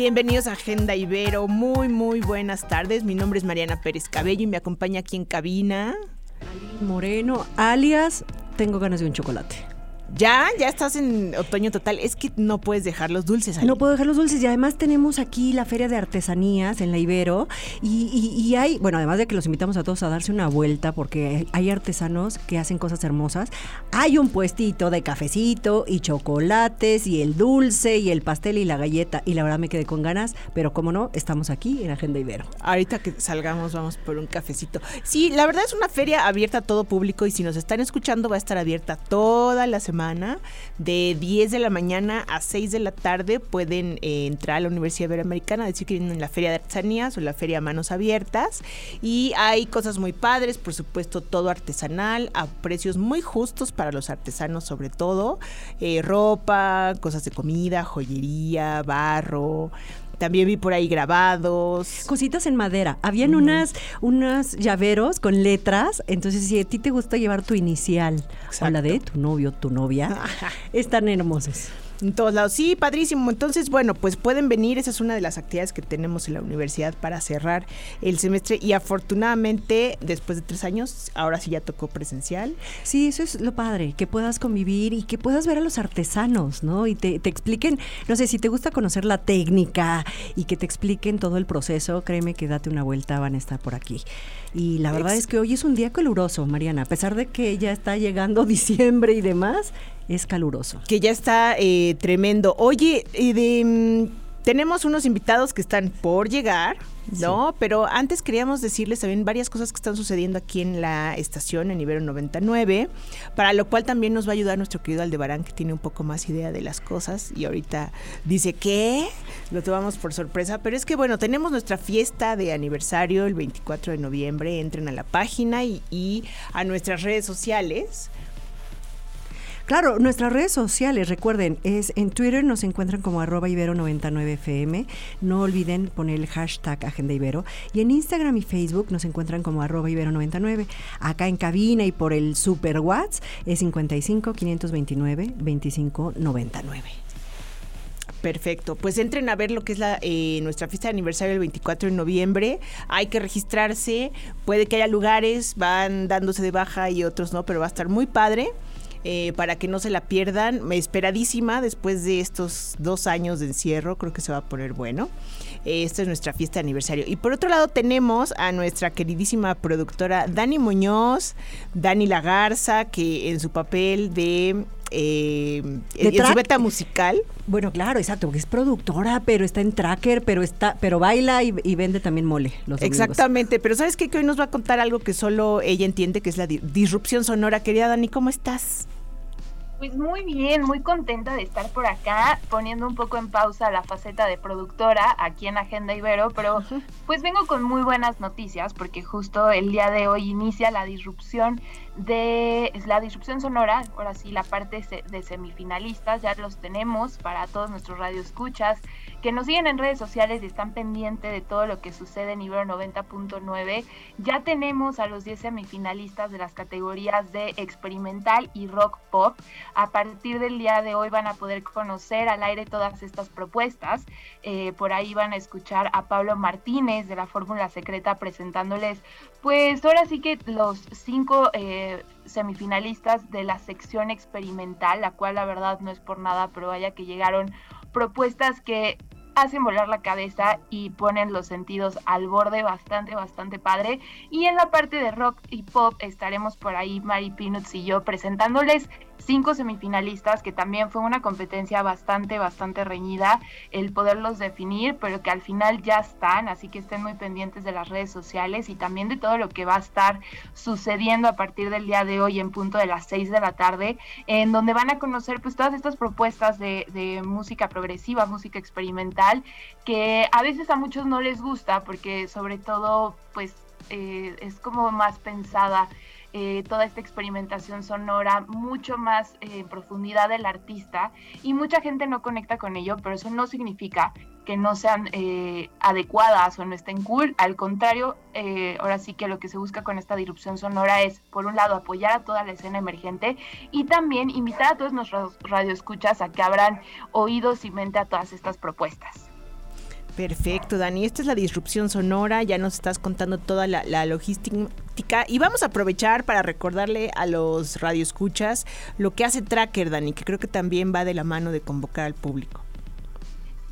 Bienvenidos a Agenda Ibero, muy muy buenas tardes. Mi nombre es Mariana Pérez Cabello y me acompaña aquí en cabina. Moreno, alias, tengo ganas de un chocolate. Ya, ya estás en otoño total. Es que no puedes dejar los dulces. ahí. No puedo dejar los dulces y además tenemos aquí la Feria de Artesanías en la Ibero y, y- y hay, bueno, además de que los invitamos a todos a darse una vuelta porque hay artesanos que hacen cosas hermosas, hay un puestito de cafecito y chocolates y el dulce y el pastel y la galleta y la verdad me quedé con ganas, pero como no, estamos aquí en Agenda Ibero. Ahorita que salgamos vamos por un cafecito. Sí, la verdad es una feria abierta a todo público y si nos están escuchando va a estar abierta toda la semana. De 10 de la mañana a 6 de la tarde pueden eh, entrar a la Universidad Iberoamericana, decir que vienen en la Feria de Artesanías o la Feria Manos Abiertas. Y hay cosas muy padres, por supuesto todo artesanal, a precios muy justos para los artesanos sobre todo. Eh, ropa, cosas de comida, joyería, barro. También vi por ahí grabados. Cositas en madera. Habían unas, unas llaveros con letras. Entonces, si a ti te gusta llevar tu inicial o la de tu novio, tu novia, están hermosos. En todos lados. Sí, padrísimo. Entonces, bueno, pues pueden venir. Esa es una de las actividades que tenemos en la universidad para cerrar el semestre. Y afortunadamente, después de tres años, ahora sí ya tocó presencial. Sí, eso es lo padre, que puedas convivir y que puedas ver a los artesanos, ¿no? Y te, te expliquen, no sé, si te gusta conocer la técnica y que te expliquen todo el proceso, créeme que date una vuelta, van a estar por aquí. Y la verdad es que hoy es un día caluroso, Mariana, a pesar de que ya está llegando diciembre y demás, es caluroso. Que ya está eh, tremendo. Oye, eh, de, mm, tenemos unos invitados que están por llegar. ¿No? Pero antes queríamos decirles también varias cosas que están sucediendo aquí en la estación, en Ibero 99, para lo cual también nos va a ayudar nuestro querido Aldebarán, que tiene un poco más idea de las cosas y ahorita dice, ¿qué? Lo tomamos por sorpresa, pero es que bueno, tenemos nuestra fiesta de aniversario el 24 de noviembre, entren a la página y, y a nuestras redes sociales. Claro, nuestras redes sociales, recuerden, es en Twitter nos encuentran como arroba ibero99fm. No olviden poner el hashtag Agenda Ibero. Y en Instagram y Facebook nos encuentran como arroba ibero99. Acá en cabina y por el Super Watts es 55 529 2599. Perfecto, pues entren a ver lo que es la eh, nuestra fiesta de aniversario el 24 de noviembre. Hay que registrarse, puede que haya lugares, van dándose de baja y otros no, pero va a estar muy padre. Eh, para que no se la pierdan, esperadísima después de estos dos años de encierro, creo que se va a poner bueno. Eh, esta es nuestra fiesta de aniversario. Y por otro lado tenemos a nuestra queridísima productora Dani Muñoz, Dani Lagarza, que en su papel de... eh, en su track. beta musical, Bueno, claro, exacto, porque es productora, pero está en tracker, pero está, pero baila y, y vende también mole los. Exactamente, pero ¿sabes qué? Que hoy nos va a contar algo que solo ella entiende, que es la di- disrupción sonora. Querida Dani, ¿cómo estás? Pues muy bien, muy contenta de estar por acá, poniendo un poco en pausa la faceta de productora aquí en Agenda Ibero, pero pues vengo con muy buenas noticias porque justo el día de hoy inicia la disrupción de la disrupción sonora, ahora sí la parte de semifinalistas ya los tenemos para todos nuestros radioescuchas que nos siguen en redes sociales y están pendientes de todo lo que sucede en Ibero 90.9. Ya tenemos a los 10 semifinalistas de las categorías de experimental y rock pop. A partir del día de hoy van a poder conocer al aire todas estas propuestas. Eh, por ahí van a escuchar a Pablo Martínez de la Fórmula Secreta presentándoles, pues ahora sí que los cinco eh, semifinalistas de la sección experimental, la cual la verdad no es por nada, pero vaya que llegaron propuestas que hacen volar la cabeza y ponen los sentidos al borde bastante, bastante padre. Y en la parte de rock y pop estaremos por ahí Mari Peanuts y yo presentándoles cinco semifinalistas, que también fue una competencia bastante, bastante reñida el poderlos definir, pero que al final ya están, así que estén muy pendientes de las redes sociales y también de todo lo que va a estar sucediendo a partir del día de hoy en punto de las 6 de la tarde, en donde van a conocer pues todas estas propuestas de, de música progresiva, música experimental, que a veces a muchos no les gusta porque sobre todo pues eh, es como más pensada eh, toda esta experimentación sonora mucho más en profundidad del artista y mucha gente no conecta con ello, pero eso no significa que no sean eh, adecuadas o no estén cool. Al contrario, eh, ahora sí que lo que se busca con esta disrupción sonora es, por un lado, apoyar a toda la escena emergente y también invitar a todos nuestros radioescuchas a que abran oídos y mente a todas estas propuestas. Perfecto, Dani. Esta es la disrupción sonora. Ya nos estás contando toda la, logística. Y vamos a aprovechar para recordarle a los radioescuchas lo que hace Tracker, Dani, que creo que también va de la mano de convocar al público.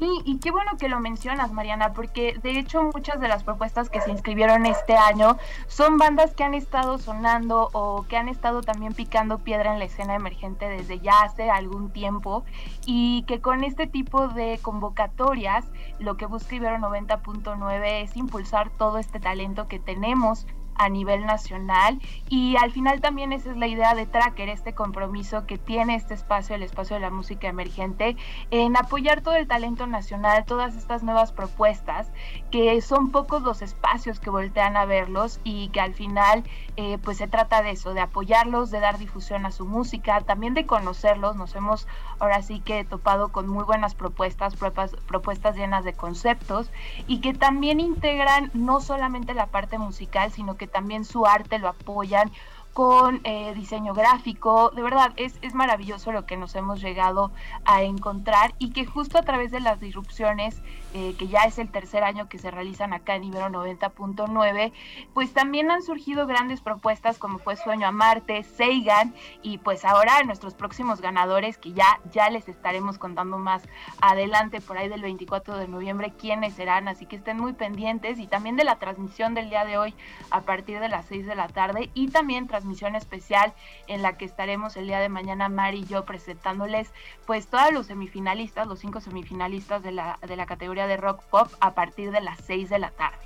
Y qué bueno que lo mencionas, Mariana, porque de hecho muchas de las propuestas que se inscribieron este año son bandas que han estado sonando o que han estado también picando piedra en la escena emergente desde ya hace algún tiempo y que con este tipo de convocatorias lo que busca Ibero 90.9 es impulsar todo este talento que tenemos a nivel nacional. Y al final también esa es la idea de Tracker, este compromiso que tiene este espacio, el espacio de la música emergente, en apoyar todo el talento nacional, todas estas nuevas propuestas, que son pocos los espacios que voltean a verlos y que al final eh, pues se trata de eso, de apoyarlos, de dar difusión a su música, también de conocerlos, nos hemos ahora sí que topado con muy buenas propuestas, propuestas llenas de conceptos y que también integran no solamente la parte musical, sino que también su arte lo apoyan con eh, diseño gráfico. De verdad, es, es maravilloso lo que nos hemos llegado a encontrar y que justo a través de las disrupciones, eh, que ya es el tercer año que se realizan acá en Ibero 90.9, pues también han surgido grandes propuestas como fue Sueño a Marte, Seigan y pues ahora nuestros próximos ganadores que ya, ya les estaremos contando más adelante por ahí del 24 de noviembre quiénes serán, así que estén muy pendientes y también de la transmisión del día de hoy a partir de las 6 de la tarde y también transmisión misión especial en la que estaremos el día de mañana Mari y yo presentándoles pues todos los semifinalistas, los cinco semifinalistas de la, de la categoría de rock pop a partir de las 6 de la tarde.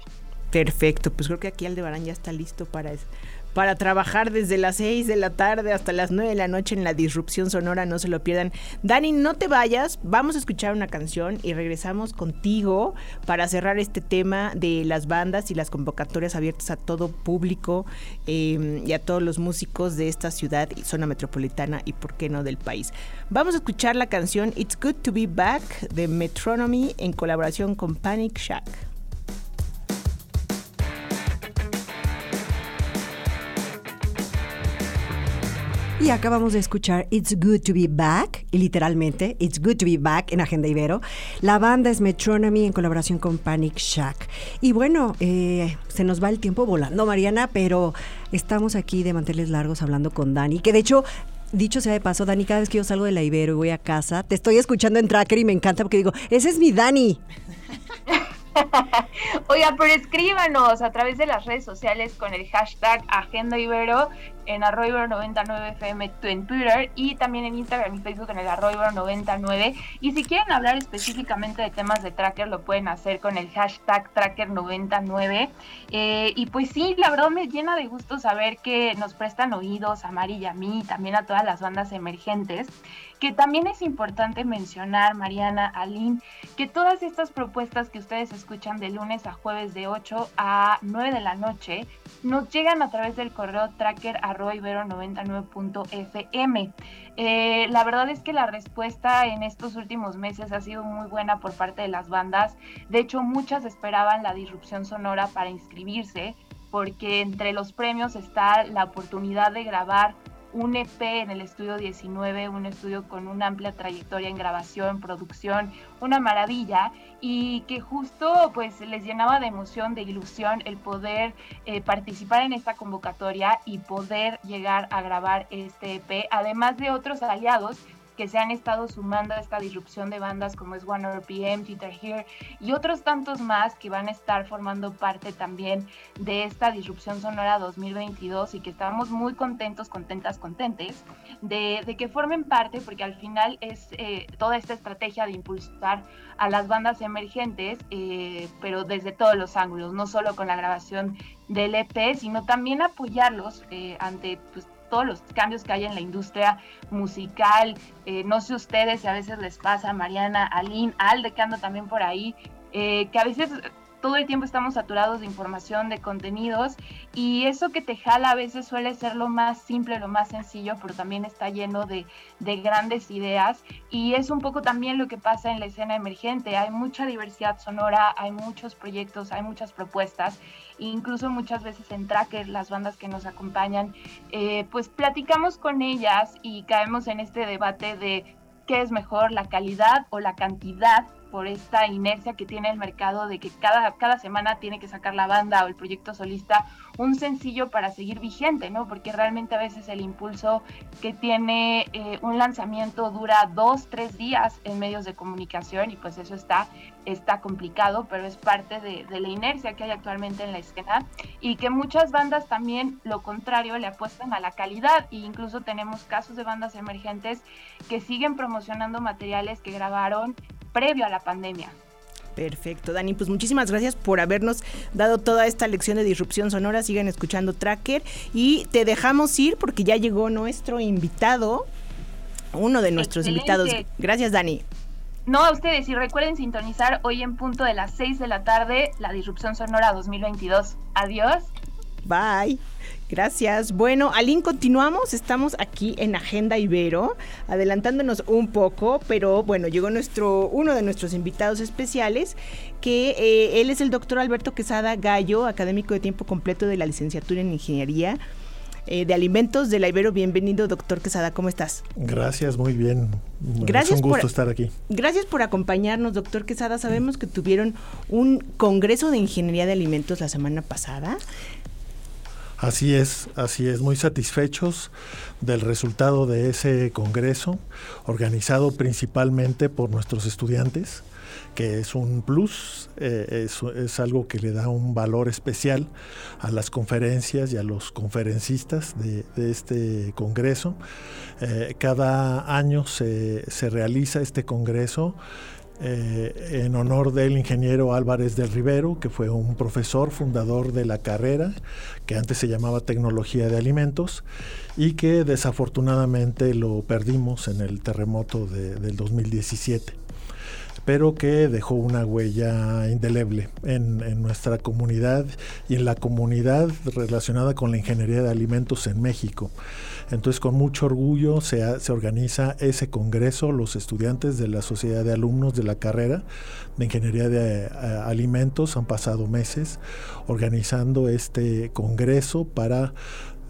Perfecto, pues creo que aquí Aldebarán ya está listo para, para trabajar desde las 6 de la tarde hasta las 9 de la noche en la disrupción sonora, no se lo pierdan. Dani, no te vayas, vamos a escuchar una canción y regresamos contigo para cerrar este tema de las bandas y las convocatorias abiertas a todo público em, y a todos los músicos de esta ciudad y zona metropolitana y por qué no del país. Vamos a escuchar la canción It's Good to Be Back de Metronomy en colaboración con Panic Shack. Y acabamos de escuchar It's Good to Be Back, y literalmente, It's Good to Be Back en Agenda Ibero. La banda es Metronomy en colaboración con Panic Shack. Y bueno, eh, se nos va el tiempo volando, Mariana, pero estamos aquí de manteles largos hablando con Dani, que de hecho dicho sea de paso, Dani, cada vez que yo salgo de la Ibero y voy a casa, te estoy escuchando en Tracker y me encanta porque digo, ese es mi Dani. Oiga, pero escríbanos a través de las redes sociales con el hashtag Agenda Ibero en arroyo 99 fm en Twitter y también en Instagram y Facebook en el arroyo 99 y si quieren hablar específicamente de temas de tracker lo pueden hacer con el hashtag tracker99 eh, y pues sí, la verdad me llena de gusto saber que nos prestan oídos a Mari y a mí y también a todas las bandas emergentes. Que también es importante mencionar, Mariana, Aline, que todas estas propuestas que ustedes escuchan de lunes a jueves de 8 a 9 de la noche nos llegan a través del correo tracker 99.fm. Eh, la verdad es que la respuesta en estos últimos meses ha sido muy buena por parte de las bandas. De hecho, muchas esperaban la disrupción sonora para inscribirse porque entre los premios está la oportunidad de grabar un EP en el estudio 19, un estudio con una amplia trayectoria en grabación, producción, una maravilla y que justo pues les llenaba de emoción, de ilusión el poder eh, participar en esta convocatoria y poder llegar a grabar este EP, además de otros aliados que se han estado sumando a esta disrupción de bandas como es One RPM, Twitter Here y otros tantos más que van a estar formando parte también de esta disrupción sonora 2022 y que estamos muy contentos, contentas, contentes de, que formen parte porque al final es eh, toda esta estrategia de impulsar a las bandas emergentes, eh, pero desde todos los ángulos, no solo con la grabación del EP, sino también apoyarlos eh, ante pues, todos los cambios que hay en la industria musical. Eh, no sé ustedes si a veces les pasa, Mariana, Aline, Alde, que ando también por ahí, eh, que a veces todo el tiempo estamos saturados de información, de contenidos, y eso que te jala a veces suele ser lo más simple, lo más sencillo, pero también está lleno de, de grandes ideas, y es un poco también lo que pasa en la escena emergente. Hay mucha diversidad sonora, hay muchos proyectos, hay muchas propuestas, incluso muchas veces en Tracker, las bandas que nos acompañan, eh, pues platicamos con ellas y caemos en este debate de qué es mejor, la calidad o la cantidad por esta inercia que tiene el mercado de que cada, cada semana tiene que sacar la banda o el proyecto solista un sencillo para seguir vigente, ¿no? Porque realmente a veces el impulso que tiene eh, un lanzamiento dura dos, tres días en medios de comunicación y pues eso está, está complicado, pero es parte de, la inercia que hay actualmente en la escena y que muchas bandas también lo contrario le apuestan a la calidad e incluso tenemos casos de bandas emergentes que siguen promocionando materiales que grabaron previo a la pandemia. Perfecto, Dani, pues muchísimas gracias por habernos dado toda esta lección de disrupción sonora. Sigan escuchando Tracker y te dejamos ir porque ya llegó nuestro invitado, uno de nuestros invitados. Gracias, Dani. No a ustedes y recuerden sintonizar hoy en punto de las 6 de la tarde la Disrupción Sonora 2022. Adiós. Bye. Gracias. Bueno, Aline, continuamos. Estamos aquí en Agenda Ibero, adelantándonos un poco, pero bueno, llegó nuestro, uno de nuestros invitados especiales, que eh, él es el doctor Alberto Quesada Gallo, académico de tiempo completo de la licenciatura en Ingeniería. Eh, de alimentos de la Ibero. Bienvenido, doctor Quesada, ¿cómo estás? Gracias, muy bien. Gracias es un gusto estar aquí. Gracias por acompañarnos, doctor Quesada. Sabemos que tuvieron un congreso de ingeniería de alimentos la semana pasada. Así es, así es, muy satisfechos del resultado de ese congreso, organizado principalmente por nuestros estudiantes, que es un plus, eh, es, algo que le da un valor especial a las conferencias y a los conferencistas de, este congreso. Eh, cada año se, se realiza este congreso eh, en honor del ingeniero Álvarez del Rivero, que fue un profesor fundador de la carrera, que antes se llamaba Tecnología de Alimentos, y que desafortunadamente lo perdimos en el terremoto del 2017 pero que dejó una huella indeleble en, nuestra comunidad y en la comunidad relacionada con la ingeniería de alimentos en México. Entonces, con mucho orgullo se, se organiza ese congreso, los estudiantes de la Sociedad de Alumnos de la carrera de Ingeniería de eh, Alimentos han pasado meses organizando este congreso para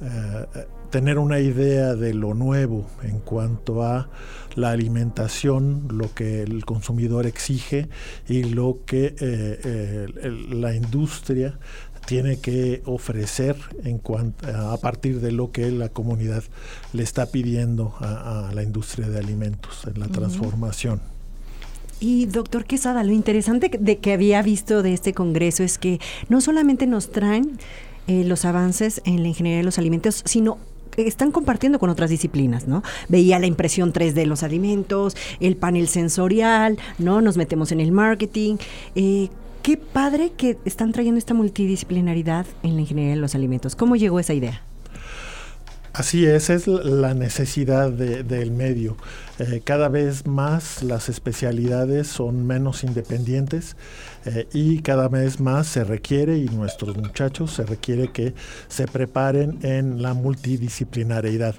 eh, tener una idea de lo nuevo en cuanto a la alimentación, lo que el consumidor exige y lo que eh, la industria tiene que ofrecer en cuanto, a partir de lo que la comunidad le está pidiendo a, la industria de alimentos en la transformación. Y doctor Quesada, lo interesante de que había visto de este congreso es que no solamente nos traen eh, los avances en la ingeniería de los alimentos, sino están compartiendo con otras disciplinas, ¿no? Veía la impresión 3D de los alimentos, el panel sensorial, ¿no? Nos metemos en el marketing. Eh, Qué padre que están trayendo esta multidisciplinaridad en la ingeniería de los alimentos. ¿Cómo llegó esa idea? Así es, es la necesidad del medio. Eh, cada vez más las especialidades son menos independientes eh, y cada vez más se requiere, y nuestros muchachos se requiere que se preparen en la multidisciplinariedad.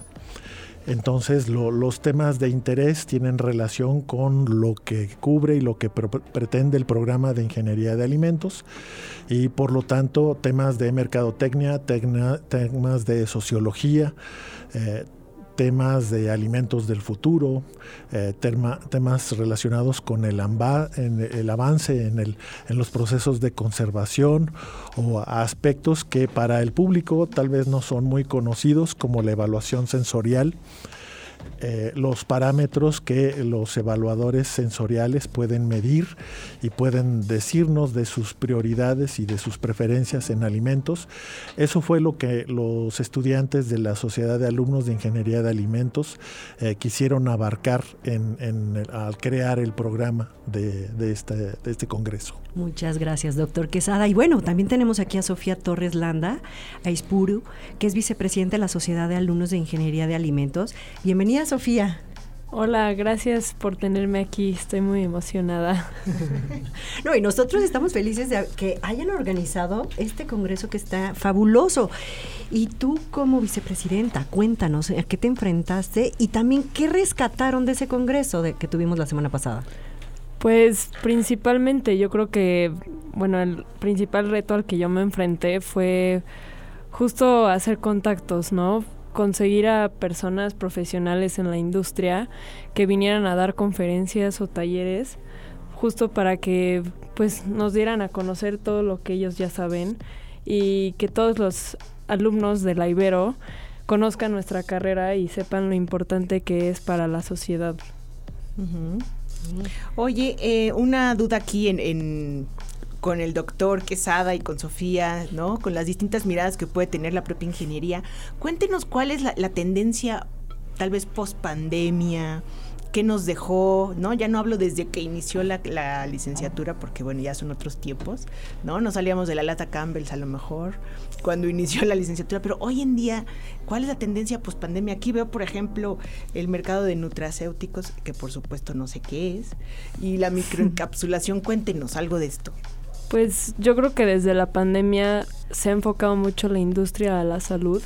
Entonces los temas de interés tienen relación con lo que cubre y lo que pretende el programa de ingeniería de alimentos y por lo tanto temas de mercadotecnia, temas de sociología, eh, temas de alimentos del futuro, eh, temas relacionados con el, avance en, los procesos de conservación o aspectos que para el público tal vez no son muy conocidos como la evaluación sensorial eh, los parámetros que los evaluadores sensoriales pueden medir y pueden decirnos de sus prioridades y de sus preferencias en alimentos. Eso fue lo que los estudiantes de la Sociedad de Alumnos de Ingeniería de Alimentos eh, quisieron abarcar al crear el programa de, este, de este congreso. Muchas gracias, doctor Quesada. Y bueno, también tenemos aquí a Sofía Torres Landa, a Ispuru, que es vicepresidenta de la Sociedad de Alumnos de Ingeniería de Alimentos. Bienvenida, Sofía. Hola, gracias por tenerme aquí, estoy muy emocionada. no, y nosotros estamos felices de que hayan organizado este congreso que está fabuloso. Y tú como vicepresidenta, cuéntanos a qué te enfrentaste y también qué rescataron de ese congreso de, que tuvimos la semana pasada. Pues principalmente yo creo que, bueno, el principal reto al que yo me enfrenté fue justo hacer contactos, ¿no? Conseguir a personas profesionales en la industria que vinieran a dar conferencias o talleres justo para que pues nos dieran a conocer todo lo que ellos ya saben y que todos los alumnos de la Ibero conozcan nuestra carrera y sepan lo importante que es para la sociedad. Oye, eh, una duda aquí en con el doctor Quesada y con Sofía, ¿no? Con las distintas miradas que puede tener la propia ingeniería. Cuéntenos cuál es la, tendencia, tal vez post pandemia, qué nos dejó, ¿no? Ya no hablo desde que inició la, licenciatura, porque bueno, ya son otros tiempos, ¿no? No salíamos de la lata Campbell's a lo mejor cuando inició la licenciatura, pero hoy en día, ¿cuál es la tendencia post pandemia? Aquí veo, por ejemplo, el mercado de nutracéuticos, que por supuesto no sé qué es, y la microencapsulación. Cuéntenos algo de esto. Pues yo creo que desde la pandemia se ha enfocado mucho la industria a la salud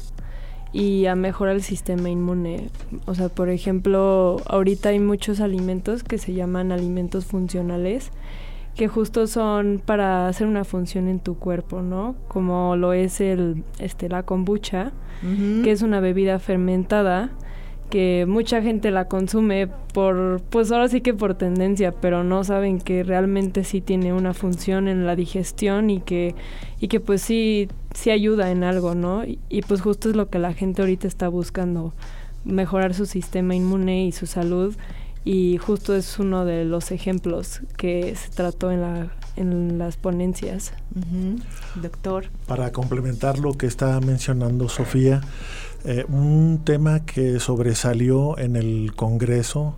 y a mejorar el sistema inmune. O sea, por ejemplo, ahorita hay muchos alimentos que se llaman alimentos funcionales que justo son para hacer una función en tu cuerpo, ¿no? Como lo es el este la kombucha, que es una bebida fermentada que mucha gente la consume por, pues ahora sí que por tendencia, pero no saben que realmente sí tiene una función en la digestión y que, y que pues sí, sí ayuda en algo, ¿no? Y, y pues justo es lo que la gente ahorita está buscando, mejorar su sistema inmune y su salud y justo es uno de los ejemplos que se trató en, la, en las ponencias. Doctor. Para complementar lo que está mencionando Sofía, eh, un tema que sobresalió en el Congreso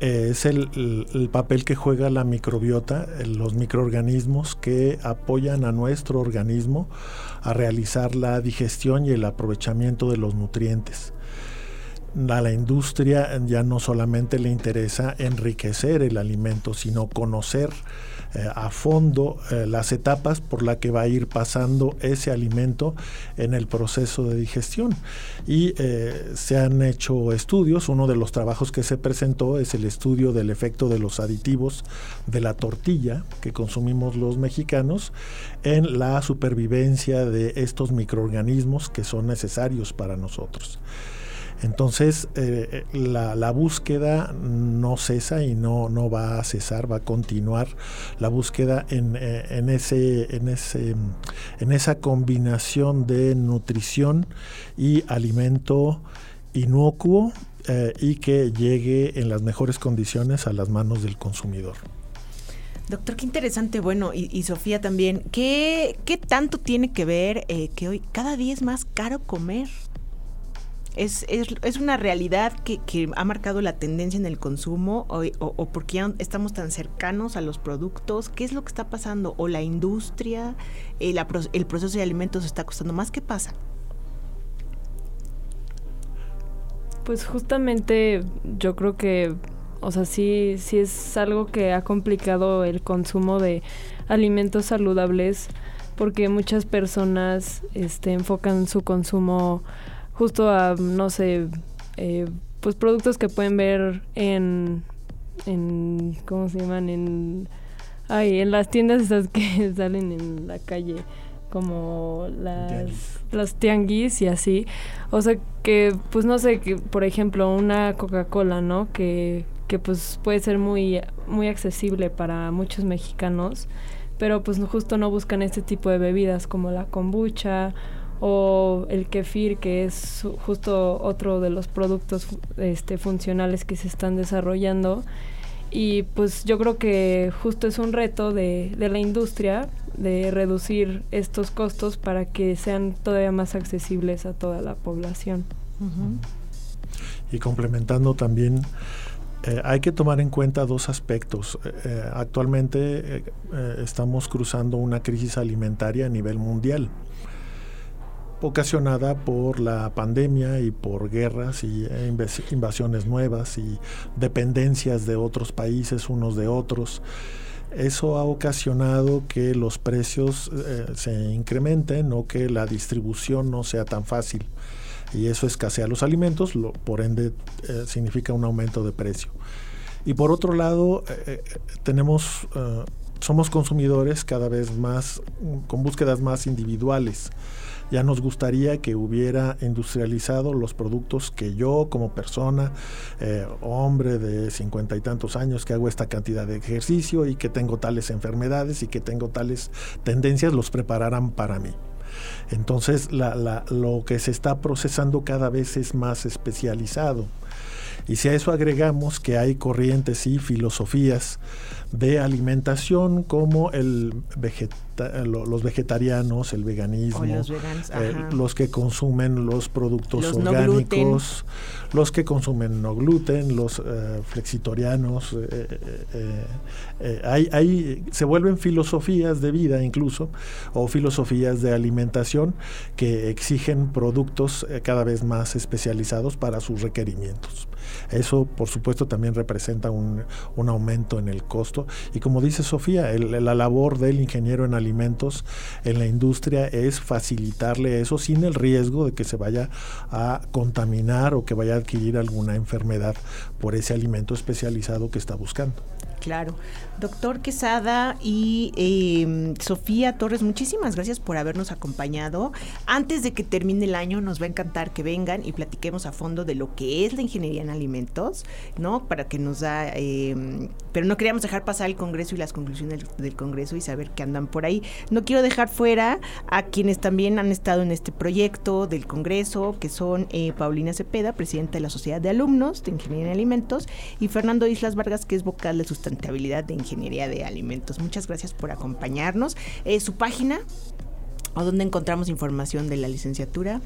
eh, es el, papel que juega la microbiota, los microorganismos que apoyan a nuestro organismo a realizar la digestión y el aprovechamiento de los nutrientes a la industria ya no solamente le interesa enriquecer el alimento, sino conocer eh, a fondo eh, las etapas por las que va a ir pasando ese alimento en el proceso de digestión. Y eh, se han hecho estudios, uno de los trabajos que se presentó es el estudio del efecto de los aditivos de la tortilla que consumimos los mexicanos en la supervivencia de estos microorganismos que son necesarios para nosotros. Entonces, eh, eh, la, búsqueda no cesa y no, no va a cesar, va a continuar la búsqueda en, eh, en, ese, en, ese, en esa combinación de nutrición y alimento inocuo y que llegue en las mejores condiciones a las manos del consumidor. Doctor, qué interesante, bueno, y, Sofía también, ¿qué, ¿qué, tanto tiene que ver que hoy cada día es más caro comer? Es, es, es una realidad que, que, ha marcado la tendencia en el consumo o, o, porque ya estamos tan cercanos a los productos. ¿Qué es lo que está pasando? ¿O la industria, el, el proceso de alimentos está costando más? ¿Qué pasa? Pues justamente yo creo que, o sea, sí, sí es algo que ha complicado el consumo de alimentos saludables porque muchas personas este, enfocan su consumo justo a, no sé, eh, pues productos que pueden ver en, en, ¿cómo se llaman? En, ay, en las tiendas esas que salen en la calle como las los tianguis y así. O sea que pues no sé, que por ejemplo, una Coca-Cola, ¿no? Que que pues puede ser muy muy accesible para muchos mexicanos, pero pues justo no buscan este tipo de bebidas como la kombucha o el kefir, que es justo otro de los productos este, funcionales que se están desarrollando. Y pues yo creo que justo es un reto de, de la industria de reducir estos costos para que sean todavía más accesibles a toda la población. Y complementando también, eh, hay que tomar en cuenta dos aspectos. Eh, eh, actualmente estamos cruzando una crisis alimentaria a nivel mundial ocasionada por la pandemia y por guerras y eh, invasiones nuevas y dependencias de otros países unos de otros. Eso ha ocasionado que los precios eh, se incrementen o que la distribución no sea tan fácil. Y eso escasea los alimentos, lo, por ende eh, significa un aumento de precio. Y por otro lado, tenemos, somos consumidores cada vez más, con búsquedas más individuales ya nos gustaría que hubiera industrializado los productos que yo como persona, eh, hombre de cincuenta y tantos años, que hago esta cantidad de ejercicio y que tengo tales enfermedades y que tengo tales tendencias, los prepararan para mí. Entonces lo que se está procesando cada vez es más especializado. Y si a eso agregamos que hay corrientes y filosofías de alimentación como el los vegetarianos, el veganismo, eh, los, que consumen los productos orgánicos, los que consumen no gluten, los eh, flexitorianos, eh, hay, se vuelven filosofías de vida incluso, o filosofías de alimentación que exigen productos cada vez más especializados para sus requerimientos. Eso, por supuesto, también representa un, aumento en el costo. Y como dice Sofía, la labor del ingeniero en alimentos en la industria es facilitarle eso sin el riesgo de que se vaya a contaminar o que vaya a adquirir alguna enfermedad por ese alimento especializado que está buscando. Claro. Doctor Quesada y em, Sofía Torres, muchísimas gracias por habernos acompañado. Antes de que termine el año, nos va a encantar que vengan y platiquemos a fondo de lo que es la ingeniería en alimentos, ¿no? Para que nos da... Em, pero no queríamos dejar pasar el Congreso y las conclusiones del, Congreso y saber que andan por ahí. No quiero dejar fuera a quienes también han estado en este proyecto del Congreso, que son eh, Paulina Cepeda, presidenta de la Sociedad de Alumnos de Ingeniería en Alimentos, y Fernando Islas Vargas, que es vocal de sustentabilidad habilidad de Ingeniería de Alimentos. Muchas gracias por acompañarnos. Eh, ¿Su página? ¿O dónde encontramos información de la licenciatura?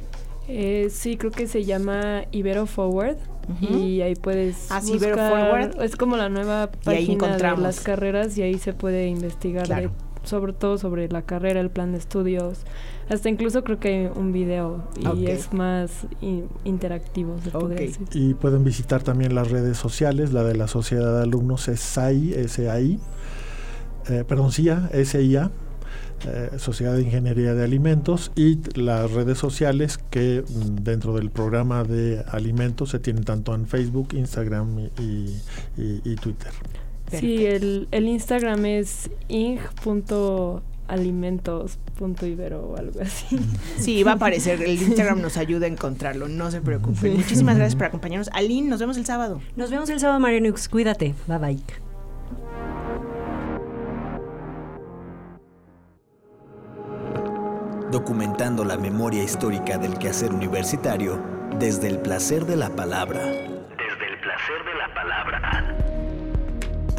Eh, sí, creo que se llama Ibero Forward y ahí puedes ah, Ibero Forward. Es como la nueva página de las carreras y ahí se puede investigar sobre todo sobre la carrera, el plan de estudios, hasta incluso creo que hay un video y es más interactivo, se decir. Y pueden visitar también las redes sociales, la de la Sociedad de Alumnos es SAI, S-A-I, eh, perdón, SIA, S-I-A, eh, Sociedad de Ingeniería de Alimentos y las redes sociales que mm, dentro del programa de alimentos se tienen tanto en Facebook, Instagram y, Twitter. Sí, el, el Instagram es ing.alimentos alimentos.ibero o algo así. Sí, va a aparecer. El Instagram nos ayuda a encontrarlo, no se preocupen. Muchísimas gracias por acompañarnos. Aline, nos vemos el sábado. Nos vemos el sábado, Marianux. Cuídate. Bye bye. Documentando la memoria histórica del quehacer universitario desde el placer de la palabra. Desde el placer de la palabra.